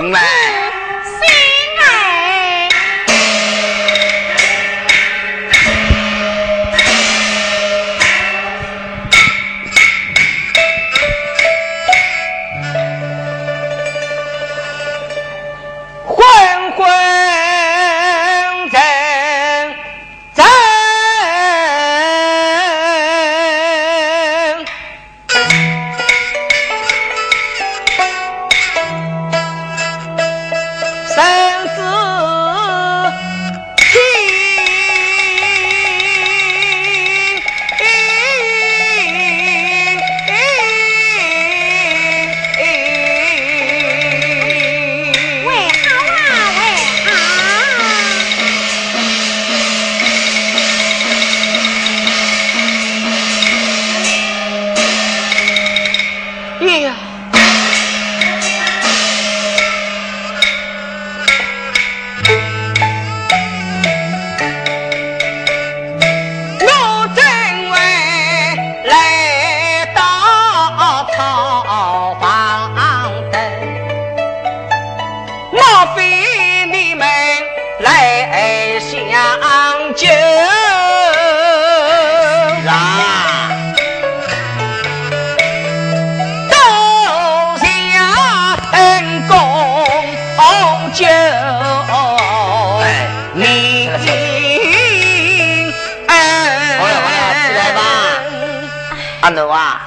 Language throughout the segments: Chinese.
行吗？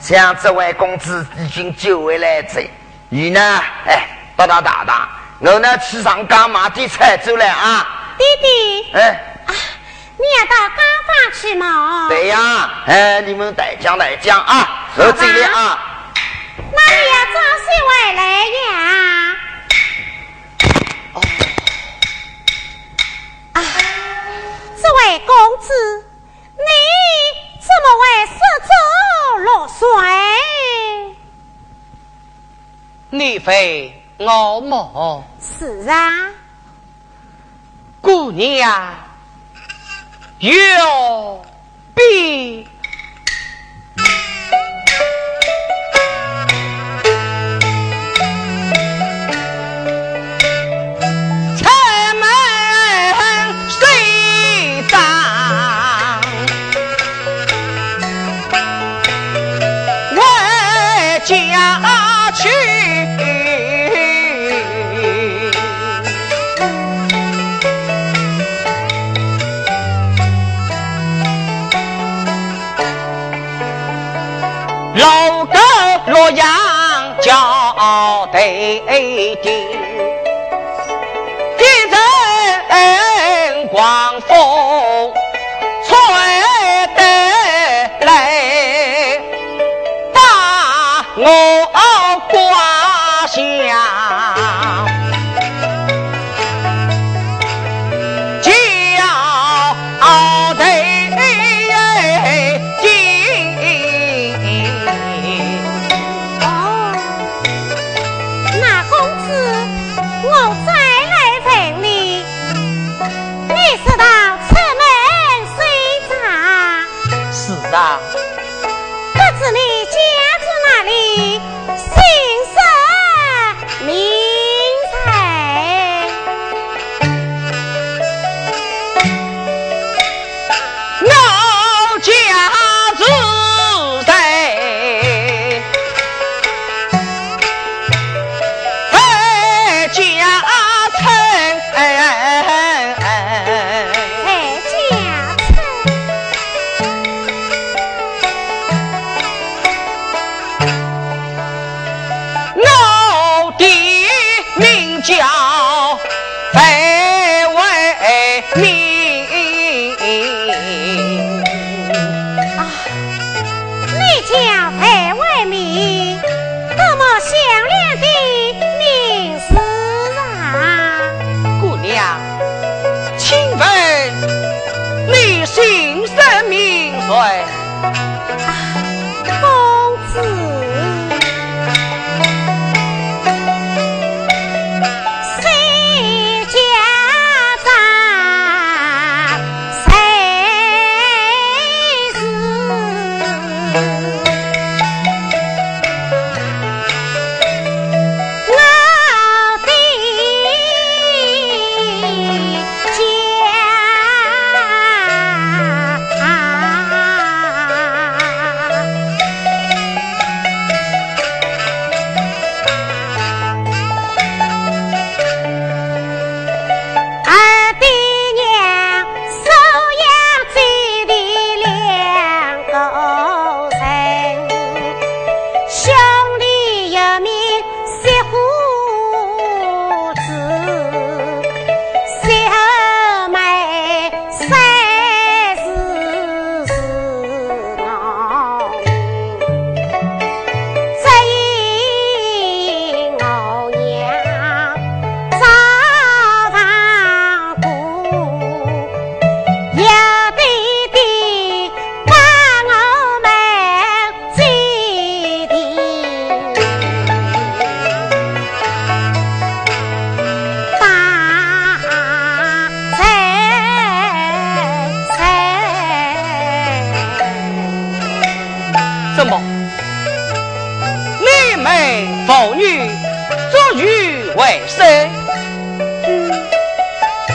像这位公子已经久违来这，你呢？哎，大大大大，我呢去上岗买点菜走了啊。弟弟，哎，啊，你要到岗房去吗？对呀，哎，你们带讲带讲啊，我这里啊。那你要找谁回来呀？哦，啊，这位公子，你怎么会失足？落水，你非我母？是啊，姑娘有病。一定，一阵光风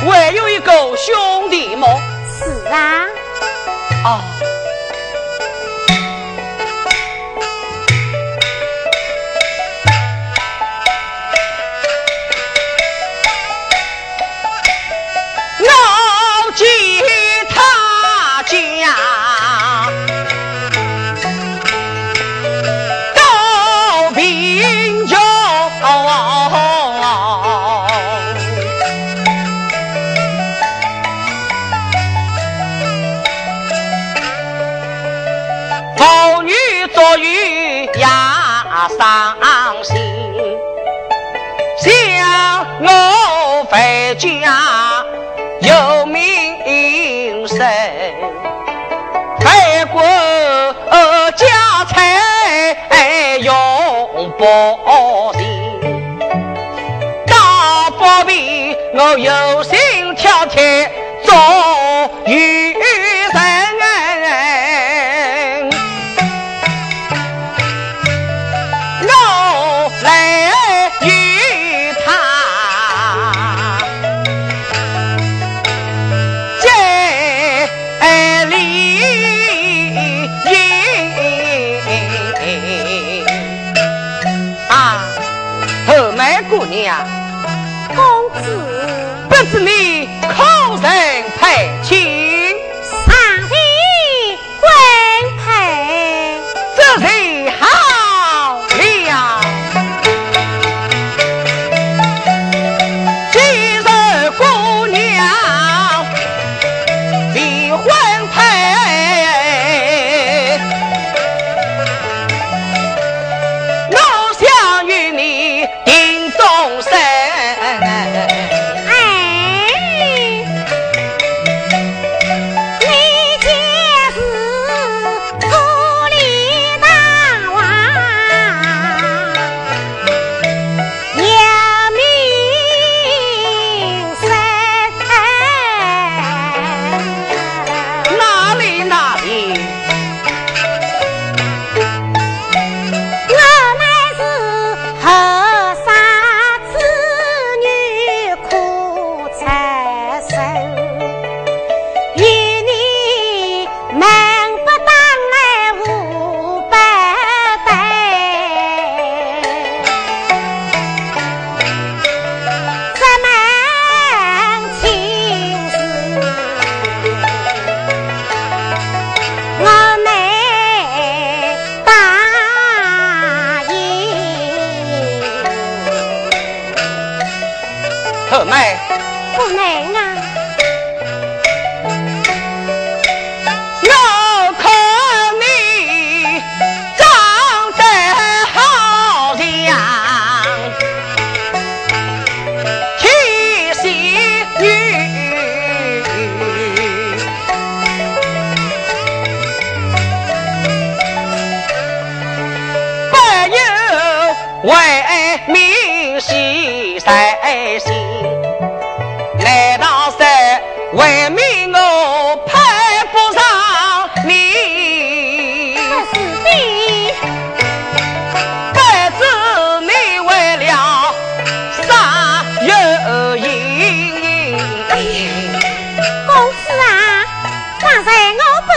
还有一个兄弟么？是啊。啊。伤心想我回家有命声为国家财用不行大不必我有心挑剔做与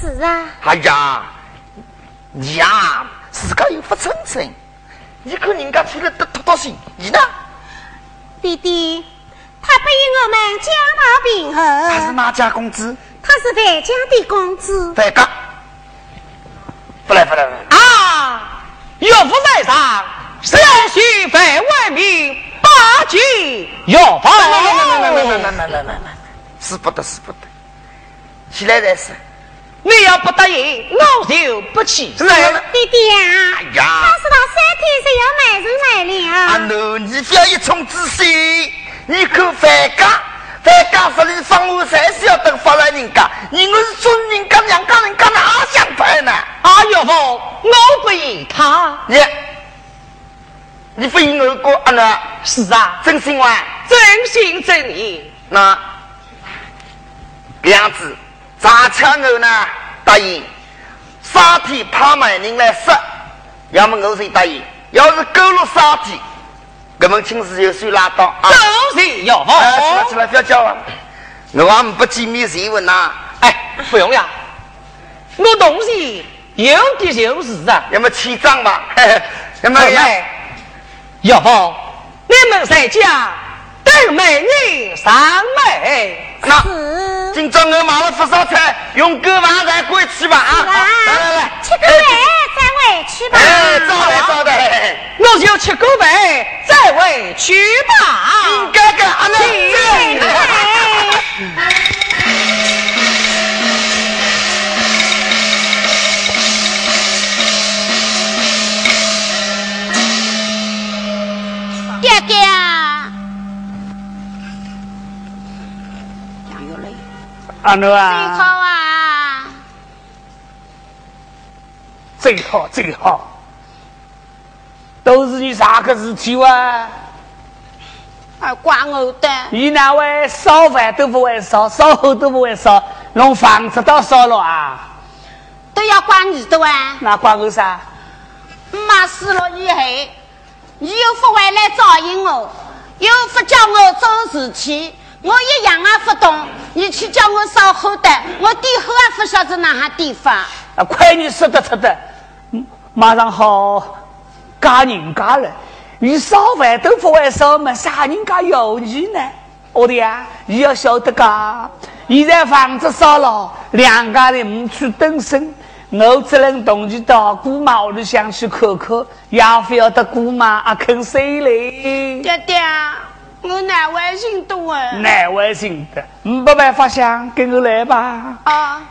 是啊。哎呀，你呀，自个又不称称，你看人家出来得多多心，你呢？弟弟，他比我们家大平和。他是哪家公子？他是范家的公子。范家。不来不来不来。啊！岳父在上，小婿非为民，八戒岳父。来来来来来来来来来来，死不得死不得！起来再说。你要不答应，我就不起来。弟弟啊，哎呀，他是他三天是要买人来了。啊奴，你不要一冲之心。你看范家，范家这里房屋才是要等发来人家，你我是尊人家两家人家哪想办呢？啊岳父，我不依他。你，你不依我过啊？那是啊，真心话，真心真意。那这样子，咋抢我呢？答应，三天派买人来杀，要么我谁答应？要是够了三天，我们亲事就算拉倒啊。都是岳父。哎，起来起来，不要叫了，我们不见面谁问呐？哎，不用呀，我东西。有的就是啊，要么起账吧，要么岳父，你们在家等美女上门。那今朝我买了不少菜，用够饭再过去吧啊！来来来，吃够饭再回去吧。哎，早的早的，我就吃够饭再回去吧。哥哥，阿妹。阿奴啊，最好啊，最好最好，都是你啥个事体哇？啊，怪我的。你那位烧饭都不会烧，烧火都不会烧，弄房子都烧了啊？都要怪你的哇？那怪我啥？妈死了以后，你又不回来照应我，又不叫我做事情。我一样啊不懂，你去叫我烧火的，我点后也不晓得哪哈地方。啊，快你说得出的，马上好嫁人家了。你烧饭都不会烧嘛，啥人家要你呢？我的呀，你要晓得噶，现在房子烧了，两家人没去等身，我只能同你到姑妈屋里想去看看，要不要得姑妈啊肯谁嘞？爹爹。我难为情的哎，难为情的，没办法想，跟我来吧。啊。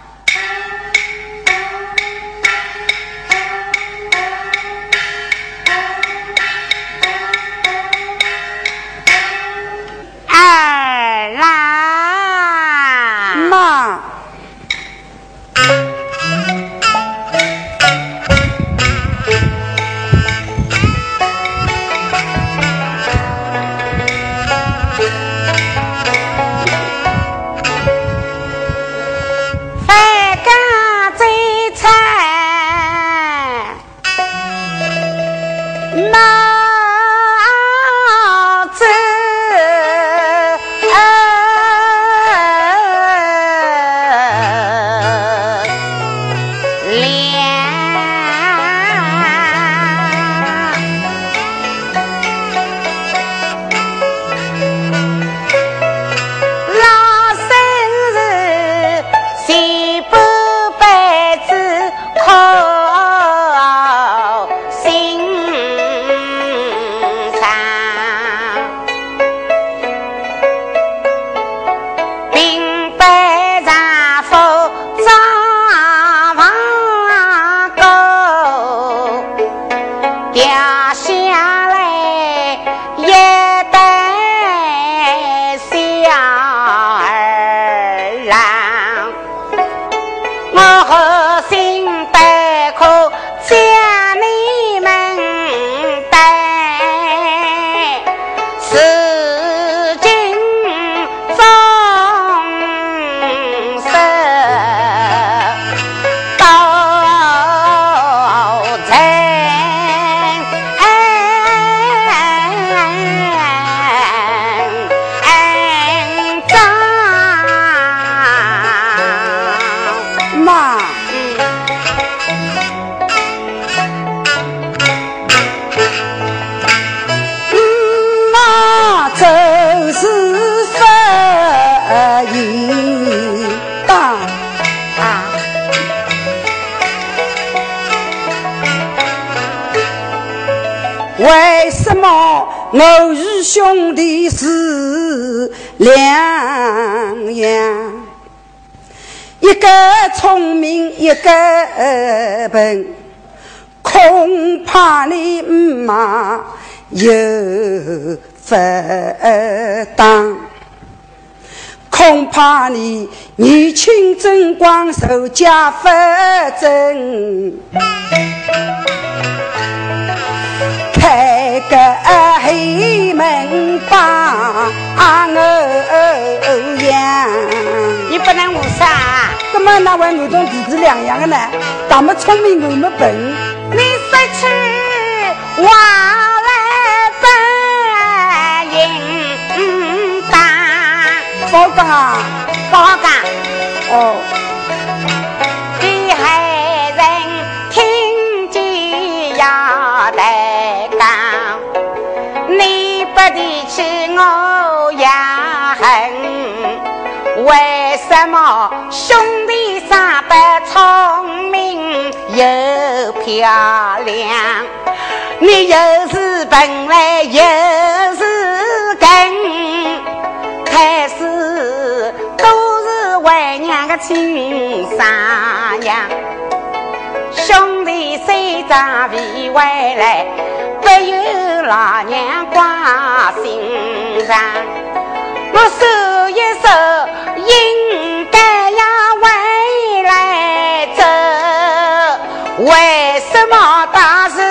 恐怕你妈有不当，恐怕你年轻争光，受家不正。开个黑门把我养，你不能误杀。怎么那位我同弟弟两样的呢？他们聪明，我们笨。你失去往来本应当。包干啊？包干。哦。我也恨，为什么兄弟三不聪明又漂亮？你又是本来又是根，开始都是为娘的亲生呀。兄弟虽长未回来，还有老娘挂心上。我手一守，应该要回来走，为什么大事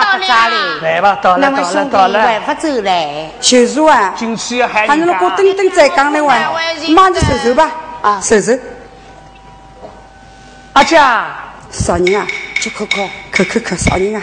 到了，来吧，到了，到了，到了。不走嘞，秀珠啊，进去要喊反正我等等再讲的话，妈你收收吧，啊，收收。阿姐，啥人啊？就可可，可可可，啥人啊？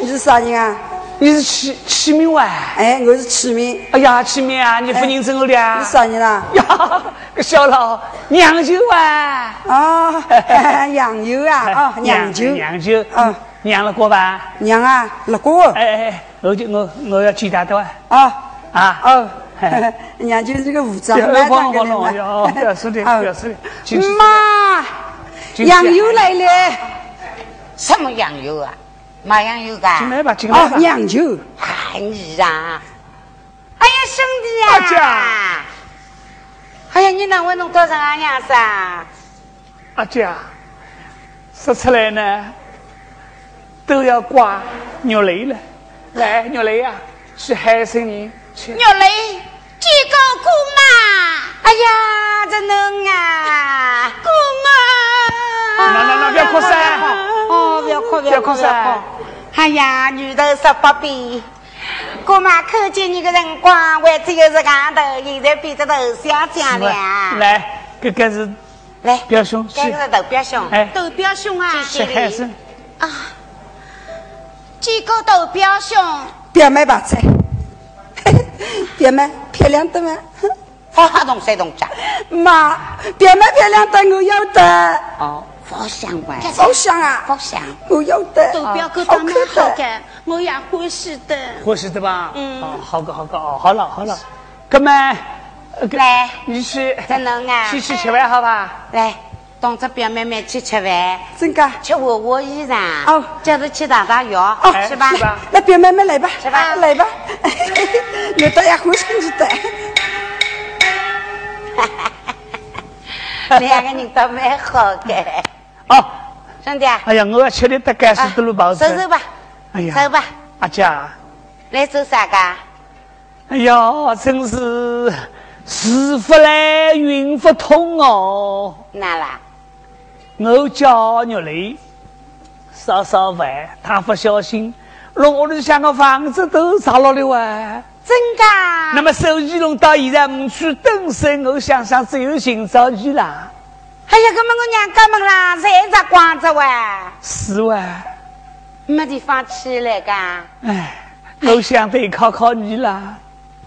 你 是啥人啊？你是启启明哇？哎，我是启明。哎呀，启明啊，你不认真我的啊？你啥人啊？呀，个小老娘舅啊！啊，娘舅啊！啊，娘舅，娘舅，啊，娘了过吧？娘啊，了过。哎哎，我就我我要见他的啊啊哦，娘舅这个武装，来当个的嘛。不要说的，不要说的。妈，杨舅来了。什么杨舅啊？马洋有噶？进来吧，进来吧。娘舅，哎你啊！哎呀，兄弟呀！哎呀，你那我弄多少俺娘子啊？阿姐，说出来呢，都要挂肉雷了。来，肉雷呀，去海参人去。肉雷，几个姑妈？哎呀，这能啊，姑妈！那那那，不要哭噻。哦，不要哭，不要哭，不要哭！哎呀，女的十八变，姑妈看见你的辰光，还只有是额头，现在变得头小将了。来，这个是来表兄，这个是豆表兄，哎，豆表兄啊，谢谢你啊，几个豆表兄，表妹吧，菜，表妹漂亮的吗？发动谁动家？妈，表妹漂亮的，我要的。哦。好香吧？好香啊！好香！我要的。都表哥长得好看，我也欢喜的。欢喜的吧？嗯。好个好个哦，好了好了，哥们，来，你去。真能啊！去去吃饭好吧？来，当着表妹妹去吃饭。真的。去换换衣裳。哦。叫她去打打药。哦，是吧？那，表妹妹来吧。是吧？来吧。我倒也欢喜你的。两个人都蛮好的。哦，兄弟啊！哎呀，我要吃的得干死的路包子。走走吧。哎呀，走吧。阿姐，来走啥个？哎呀，真是时不来运不通哦。哪啦？我叫玉雷，烧烧饭，他不小心，弄屋里向个房子都砸落了哇！真的？那么手机弄到现在没去登身，我想想只有寻找你啦。哎呀，哥们，我娘哥们啦，在这光着哇？是哇，没地方去了噶。哎，我想得考考你啦。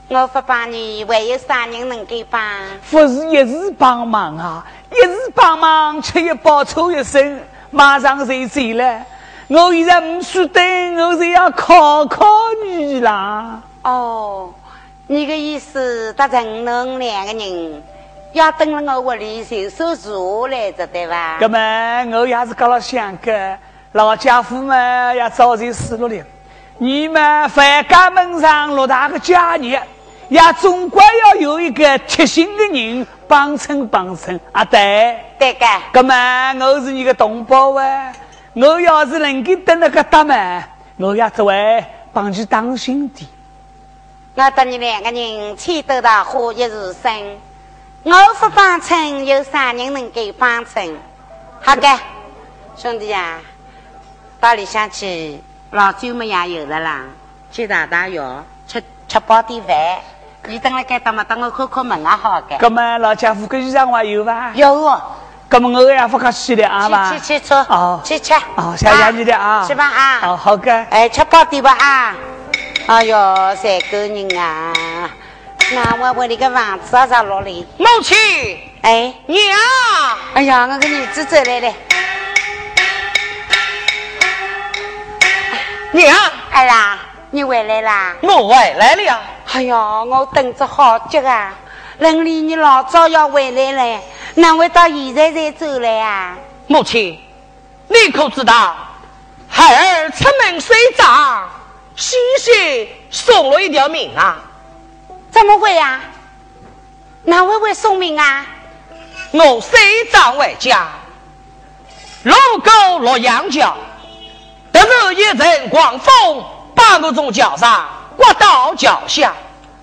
我不帮你，还有啥人能给帮？不是一时帮忙啊，一时帮忙吃一包抽一身，马上就走了。我现在不输等，我是要考考你啦。哦，你的意思，他承认两个人要等了我屋里收收茶来着，对吧？那么我也是搞了想个，老家伙们要早点死了了。你们范家门上落大个家业，也总归要有一个贴心的人帮衬帮衬啊！对，对个。那么我是你的同胞啊。我要是能够得那个大门，我也只会帮你当心的。我等你两个人牵得到花一日生，我不帮衬，有啥人能够帮衬？好的，兄弟呀，到里向去，老酒么也有了啦，去打打药，吃吃饱点饭。你等了该到么？等我看看门啊，好的。那么老家伙个衣裳还有吧？有哦。那么我也不客气的啊吧，去去去吃，哦，去吃，哦，谢谢你的啊，去吧啊，哦，好个，哎，吃饱点吧啊，哎哟，三个人啊，那我我那个房子啊在哪里？母亲，哎，娘，哎呀，我跟你子走来了，娘，哎呀，你回来啦？我回来了。哎呀，我等着好久啊，人里你老早要回来了。哪会到现在才走来啊？母亲，你可知道孩儿出门睡着，西西送了一条命啊？怎么会啊？哪位会送命啊？我随账回家，路过洛阳桥，得知一阵狂风把我从桥上刮到脚下，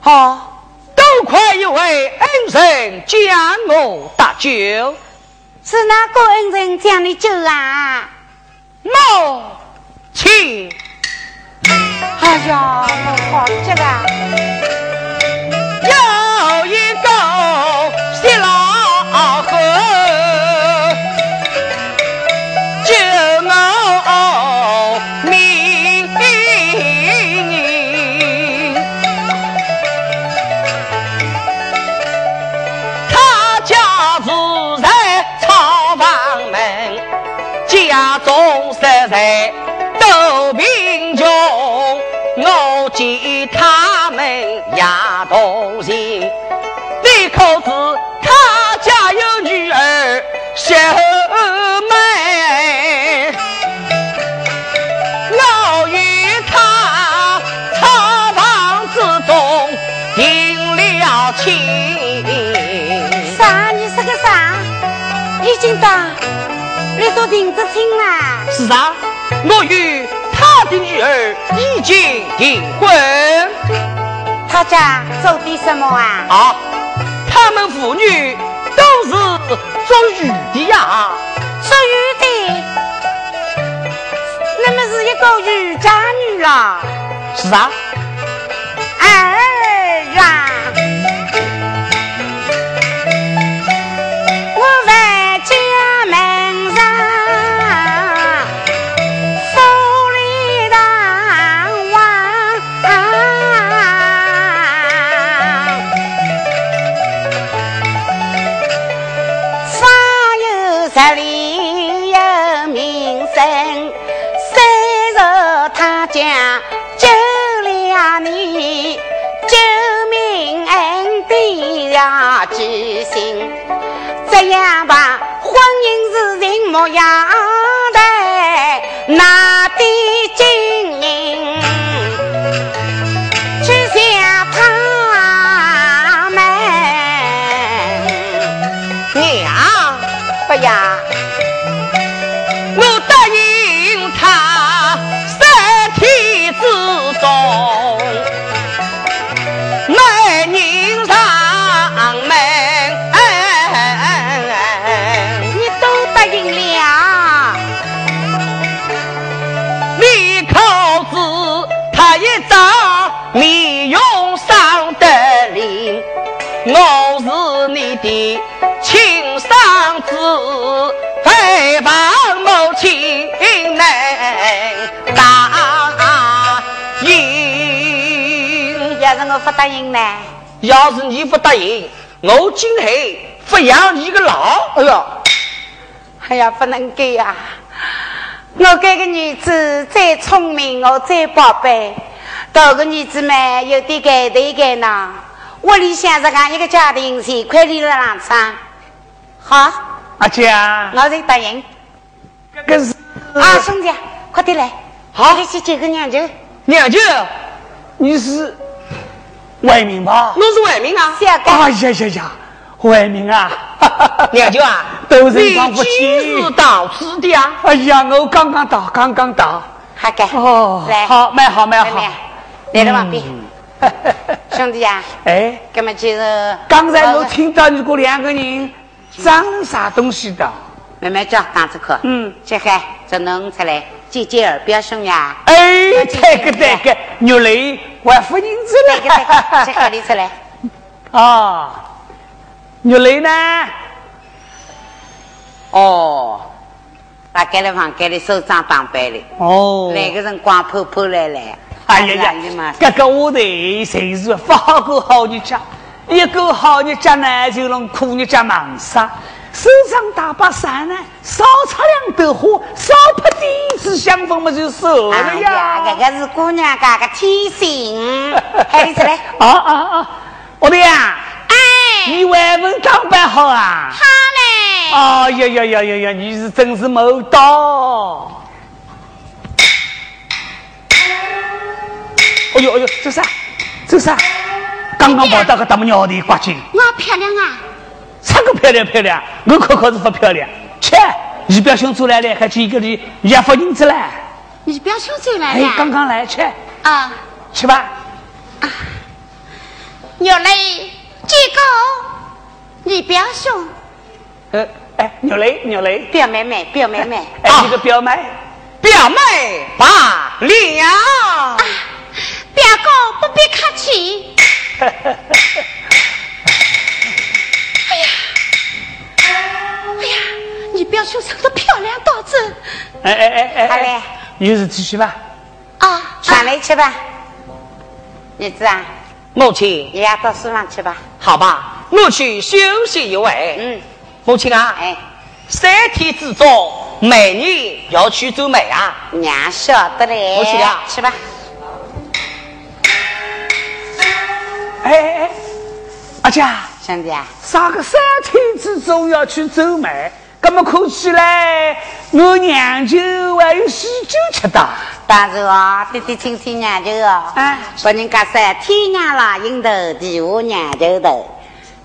好。多亏一位恩人将我搭救，是哪个恩人将你救啊？母亲，哎呀，我好急啊！在都你说定着亲啦？是啊。我与他的女儿已经订婚，他家做的什么啊？啊，他们父女都是做鱼的呀，做鱼的，那么是一个渔家女了。是啊，儿啊。这样吧，婚姻是人模样的，我不答应呢？要是你不答应，我今后不养你个老。哎呦，哎呀，不能给呀！我这个女子再聪明，我再宝贝，大个女子嘛有点改头改脑。屋里想着讲一个家庭，谁快乐了两场？好，阿姐啊，我在答应。这是啊，兄弟，快点来，好，你去接个娘舅。娘舅，你是外面吧？我是外面啊。小哥，哎呀呀呀，外面啊！娘舅啊，都是你今到此的啊？哎呀，我刚刚到，刚刚到。好的，哦，来，好，蛮好，蛮好。来了旁边，兄弟啊，哎，那么就是刚才我听到你这两个人装啥东西的？慢慢讲，讲这口。嗯，这还这弄出来，姐姐儿表兄呀，哎，这个这个，肉类还付银子这个这个，这了。好的出来。啊，肉类呢？哦，大概了房间里首长当白的，哦，那个人光破破来来。哎呀呀你嘛，这个下头谁是不好过好日家？一个好日家呢，就能苦日家忙杀。手上大把伞呢，少插两朵花，少拍点子香风嘛，就熟了哎呀。呀，这个是姑娘家个天性，哎你出来。啊啊啊！我的呀，哎，你外文当扮好啊？好嘞。哎呀呀呀呀呀！你是真是没到。哎呦哎呦，这啥？这啥？刚刚跑到个大木鸟的刮进，我漂亮啊！啥个漂亮漂亮？我可可是不漂亮。切，你表兄出来了，还去一个里也发银子了。你表兄走来哎，了。刚刚来，吃啊，吃吧。牛嘞，这个你表兄，呃，哎，牛雷牛雷，表妹妹，表妹妹。哎，你个表妹。表妹罢了。表哥不必客气。你表兄长得漂亮到这哎哎哎哎，好嘞哎，有事继续吧。啊！上来吃吧，儿子啊，母亲，你要到书房去吧。好吧，我去休息一会。嗯，母亲啊，哎，三天之中，美女要去走美啊。娘晓得嘞。我去了吃吧。哎哎哎，阿姐，兄弟啊，啥个三天之中要去走卖？那么看起来，我娘舅还有喜酒吃的。但是啊，弟弟亲亲娘舅哦。哎把人家说天娘老鹰头，地下娘舅头。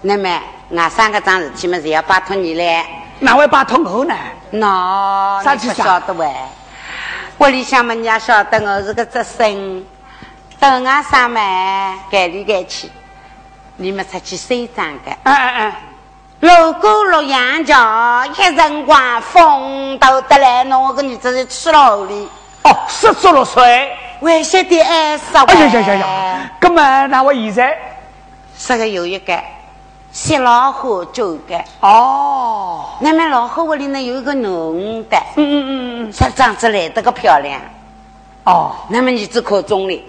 那么俺三个桩事体嘛是要拜托你嘞。哪会拜托我呢？喏，啥事啥晓得喂？屋里向么人家晓得我是个只身，等俺上嘛改里改去，你们出去收账的。哎哎哎，路过洛阳桥，一辰光风都得来，侬我个女子就去了屋里。哦，十足六岁。为晓得爱十哎呀呀呀呀！那么那我现在这个有一个写老虎酒的，哦，那么老虎屋里呢有一个女的，嗯嗯嗯嗯，说长子来得个漂亮，哦。那么女子可中了，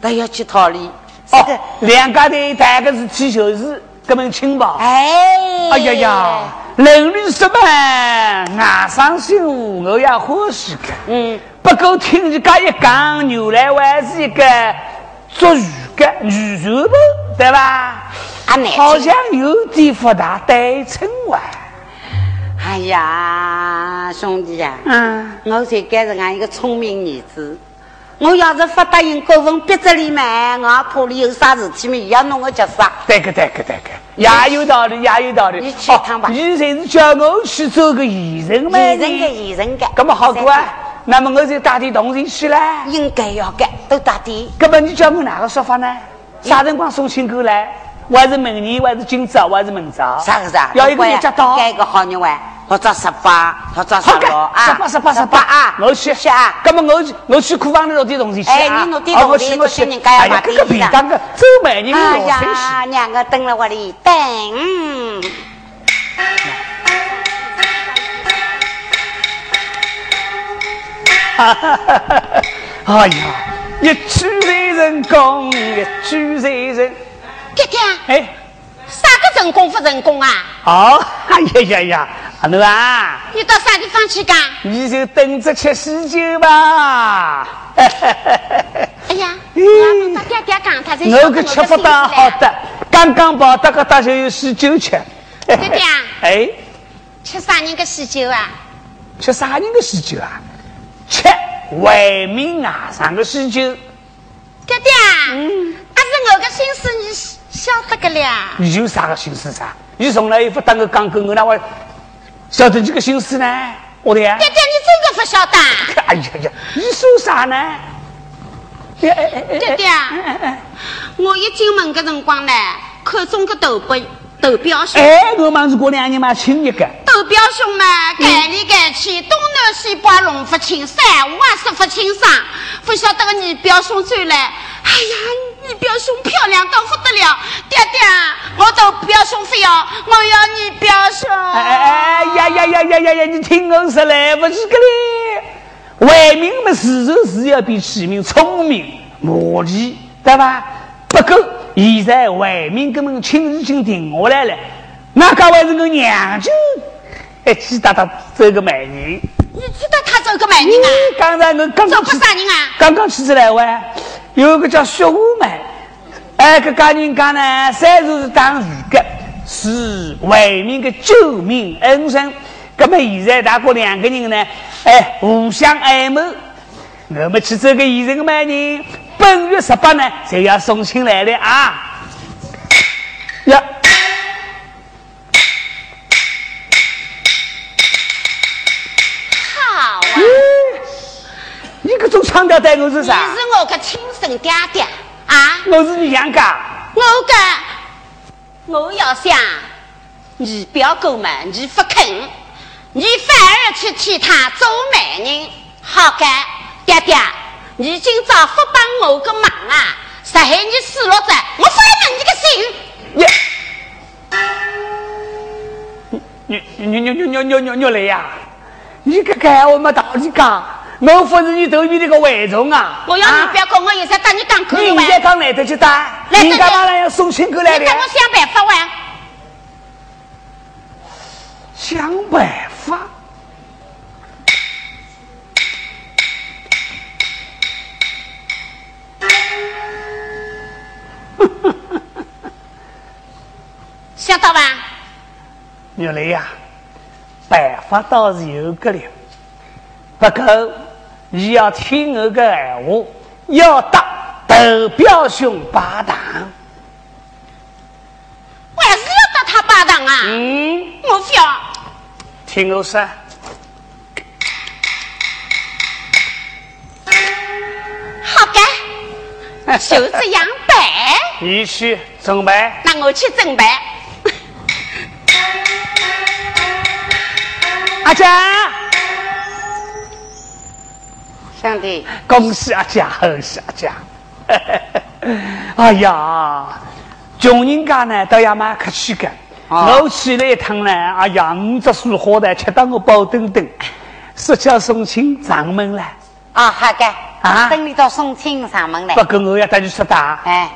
她要去讨理。这哦，两家头谈个事体就是根本亲吧。哎，哎呀呀，人律师们，外伤心我也欢喜个。嗯，不过听人家一讲，原来还是一个做鱼的鱼船部，对吧？好像有点不大对称哇。哎呀，兄弟呀、嗯，我才该是俺一个聪明儿子。我要是不答应过分逼着你买，我怕你有啥事体嘛，也要弄我脚杀。对个对个对个，也有道理，也有道理。你去一趟吧哦你才是叫我去做个艺人嘛？艺人的艺人的，那么好过啊？那么我就带点同情去了。应该要的，都带点。那么你叫我哪个说法呢？啥辰光送亲过来？我还是明年，我还是今朝，我还是明朝？啥个啥？要一个月接到。改个好日晚，或者十八，或者十好六啊，十八十八十八啊！我去去啊！那么我去我去库房里弄点东西去啊。哎你弄点东西我去我去。这些人家要哎呀，买这个东西的便当个周美人哎老生气。呀，两个蹲了我里等。嗯哎呀，一举在成功，一举在人。爹爹，哎，啥个成功不成功啊？哦，哎呀呀呀，奴啊，你到啥地方去干？你就等着吃喜酒吧。哎呀，我到爹爹讲，他在我个吃不到好的，刚刚跑到个大就有喜酒吃。爹爹，哎，吃啥人的喜酒啊？吃啥人的喜酒啊？吃外面外上的喜酒。爹爹，嗯，还是我的心思你晓得个了。你有啥个心思噻？你从来也不当我讲过我那话。晓得这个心思呢，我的呀。爹爹，你真的不晓得？哎呀呀，你说啥呢？爹爹，我一进门的辰光呢，看中个豆表，豆表兄。哎，我们是过两年嘛，亲一个。豆表兄嘛，改里改去，东南西北龙不清，三五啊十不清爽，不晓得个你表兄走来，哎呀。你表兄漂亮到不得了，爹爹，我都表兄非要，我要你表兄。哎哎呀呀呀呀呀呀！你听我说，来不及个嘞。外面嘛，自然是要比启明聪明磨叽，对吧？不过现在外面根本亲已经定下来了，那刚还是我娘舅，哎，记得他这个美人。你知道他这个美人啊？刚才我刚刚去啥人啊？刚刚去来玩。有个叫薛武美，哎，个家人家呢，三叔是当鱼的，是为民的救命恩人。那么现在大哥两个人呢，哎，互相爱慕。我们去这个异人美人，本月十八呢就要送亲来了啊！呀，腔调带我是啥？你是我的亲生爹爹啊！我是你娘家。我个，我要想，你表哥们你不肯，你反而去替他做媒人，好干，爹爹，你今早不帮我个忙啊！实害你死了子，我翻了你个心！你你你你你你你你你来呀！你个该我们道理讲。我不是你头皮那个蛔虫啊！我要你不要跟我一直打你讲口你现在刚来得去打，你干嘛要送亲过来的？你跟我想办法玩。想办法？想到吧？女雷呀，办法倒是有个了，不过。你要听我个闲话，要打头表兄八档。为是要打他八档啊？嗯，我不要。听我说，好的，就这样办。你去准备。那我去准备。阿佳。兄弟，恭喜阿姐，贺喜阿姐！哎呀，穷人家呢，倒也蛮客气的。我去了一趟呢，哎呀，五只书好的，吃到我饱登登，说叫送亲上门了。啊，好的，啊，等你到送亲上门来。不过我要带你说大。哎，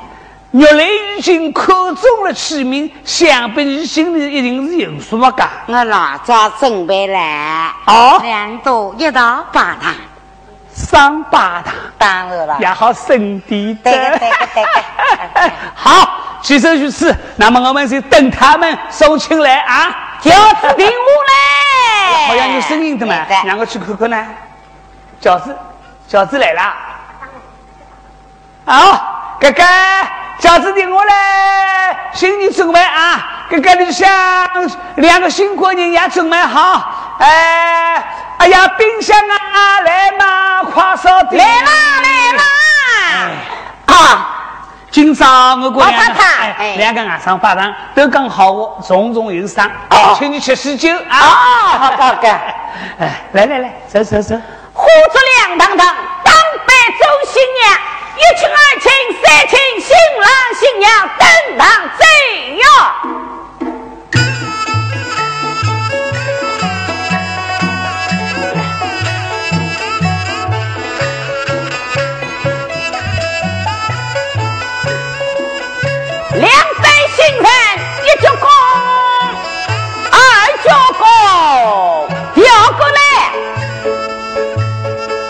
原来已经看中了启明，想必你心里一定是有数个。我老早准备了，哦，两朵一道八堂。上八堂，当然了，也好省点的。对对对对。好，既然如此，那么我们就等他们送亲来啊。饺子停下来。好像有声音的嘛，让我去看看呢。饺子，饺子来了。好，哥哥，饺子停下来，新年准备啊！哥哥，你想两个新婚人也准备好，哎。哎呀，冰箱啊，来嘛，快烧点！来嘛，来嘛！啊，今朝我过两个，两个外甥八堂都刚好我重重有赏，请你吃喜酒啊！好哥哥，哎，来来来，走走走，火烛亮堂堂，当拜周新娘，一亲二亲三亲，新郎新娘登堂走哟。两对新臣一鞠躬，二鞠躬，调过来，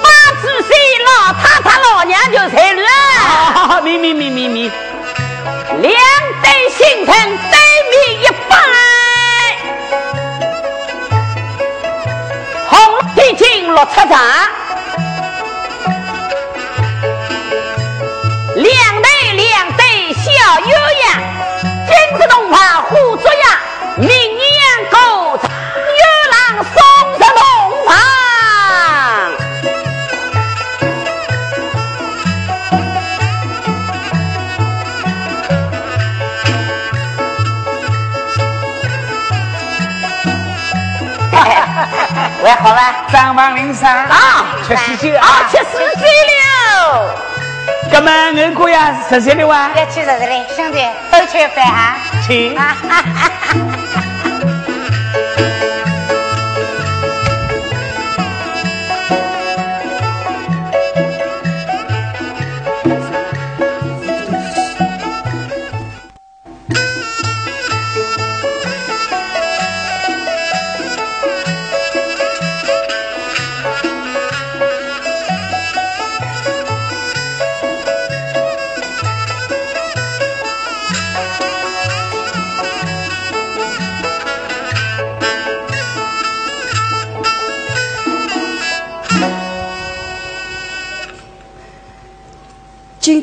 八字谁老太太老娘就才了。好好，明明明明明，两对新臣对面一拜，红披巾落车上。两对两对小月。鸯，金色铜牌护作呀，明年高唱月郎送上铜牌。喂，好吧。张房林三啊，吃喜酒啊，啊，吃四岁了。哥们二哥呀，十岁了哇，要去这里，兄弟，都吃饭啊！情。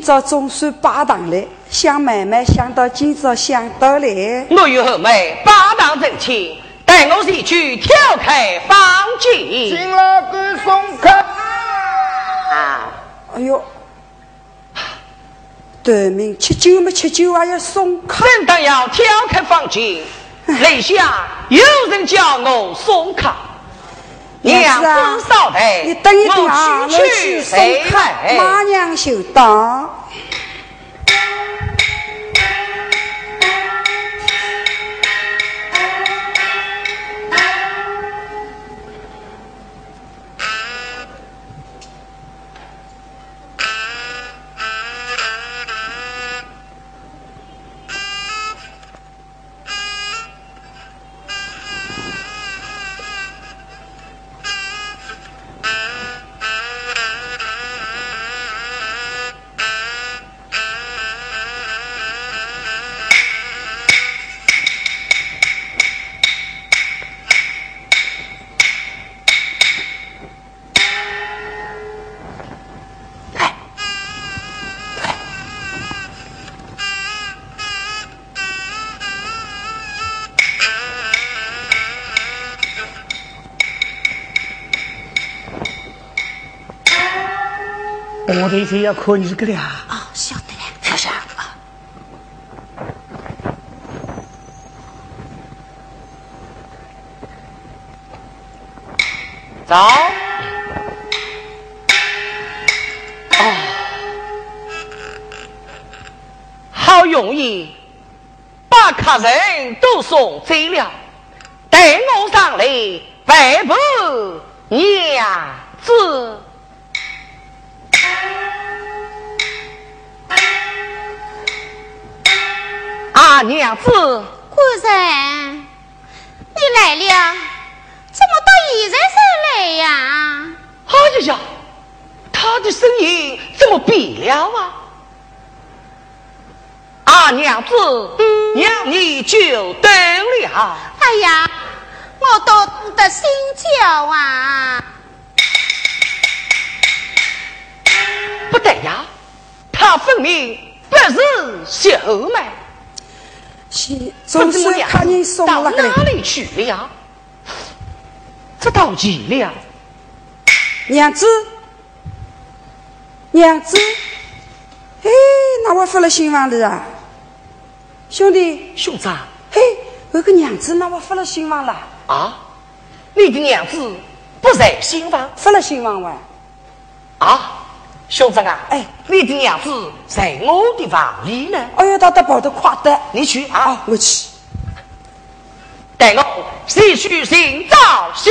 朝总算摆堂了，想妹妹想到今朝想到了。我与后妹八堂正气，带我前去挑开房间。进了个送客。啊，哎呦，对面吃酒没吃酒还要送客，正当要挑开房间，楼下有人叫我送客。娘啊子少待，你等一等啊，我我去去去送谁客，来？马娘就到。我的天要看你个了，哦，晓得了。小夏，走。哦，好容易把客人都送走了，带我上来拜拜娘子。啊，娘子，夫人，你来了，怎么到现在才来呀？哎呀呀，他的声音怎么变了啊？啊，娘子，娘你久等了。哎呀，我都懂得心焦啊！不对呀，他分明不是秀妹，是总算知我娘看人送到了。哪里去了呀？这到几了？娘子，娘子，嘿，那我发了新房了啊！兄弟，兄长嘿，我个娘子，那我发了新房了，啊，你的娘子不在新房发了新房哇！啊？兄长啊，哎，你的娘子在我的房里呢，哎呦，他他跑得快的，你去啊，啊，我去。带我西去寻找秀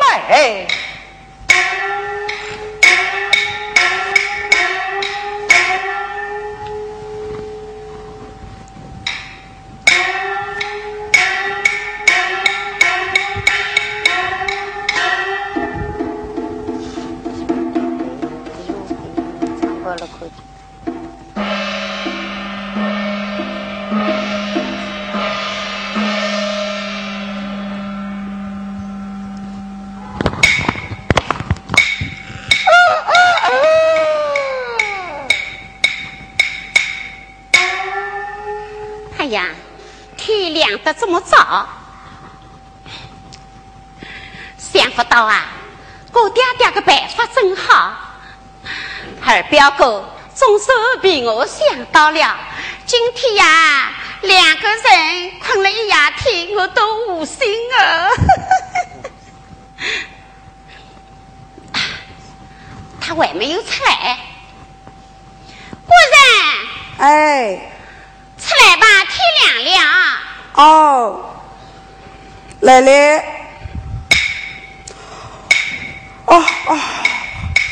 妹。到了，今天呀，两个人困了一夜天，我都无心哦。他还没有出来，夫人。哎。出来吧，天亮了。哦，来来。哦哦，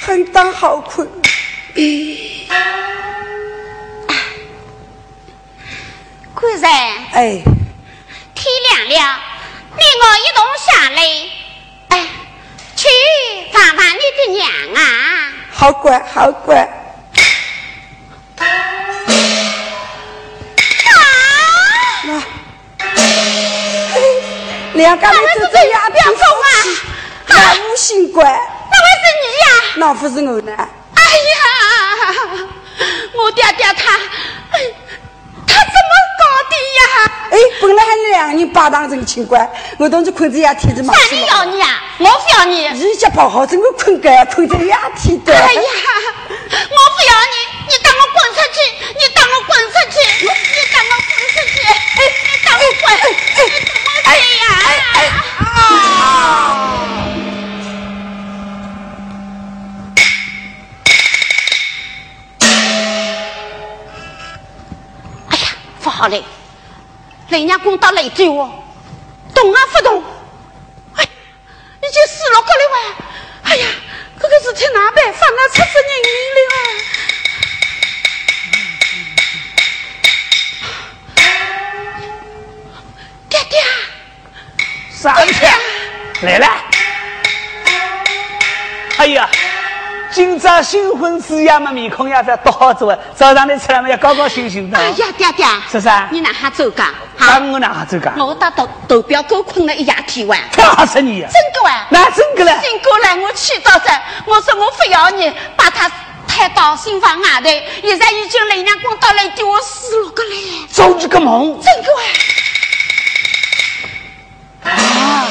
很当好困。果然。哎。天亮了，你我一同下来，哎，去看看你的娘啊。好乖，好乖。两个人都这样，不要说话。那无心怪，那会是你呀？那不是我呢。哎呀，我爹爹他，呀？哎，本来还两个人把当成清官，我当时困在夜天子嘛。谁要你啊？我不要你。你家不好，怎么困个困在夜天的？哎呀，我不要你，你当我滚出去！你当我滚出去！你当我滚出去！哎，你赶我滚！哎呀！哎啊！哎呀，不好嘞！人家公到雷州哦，动啊不动，哎，已经死了个了哇！哎呀，这个事情哪办法呢？出死人命了！爹爹，上去来了！哎呀！今朝新婚之夜嘛，面孔也要多好做，早上你出来嘛要高高兴兴的。哎呀，爹爹，是不是？你哪哈走噶？哈，我哪哈走噶？我到豆豆表哥困了一夜天晚。吓死你！真的喂？那真的嘞。醒过来，我气到这，我说我不要你，把他抬到新房外头，现在已经雷娘光到来一，我死了个嘞。做这个梦？真的喂？啊！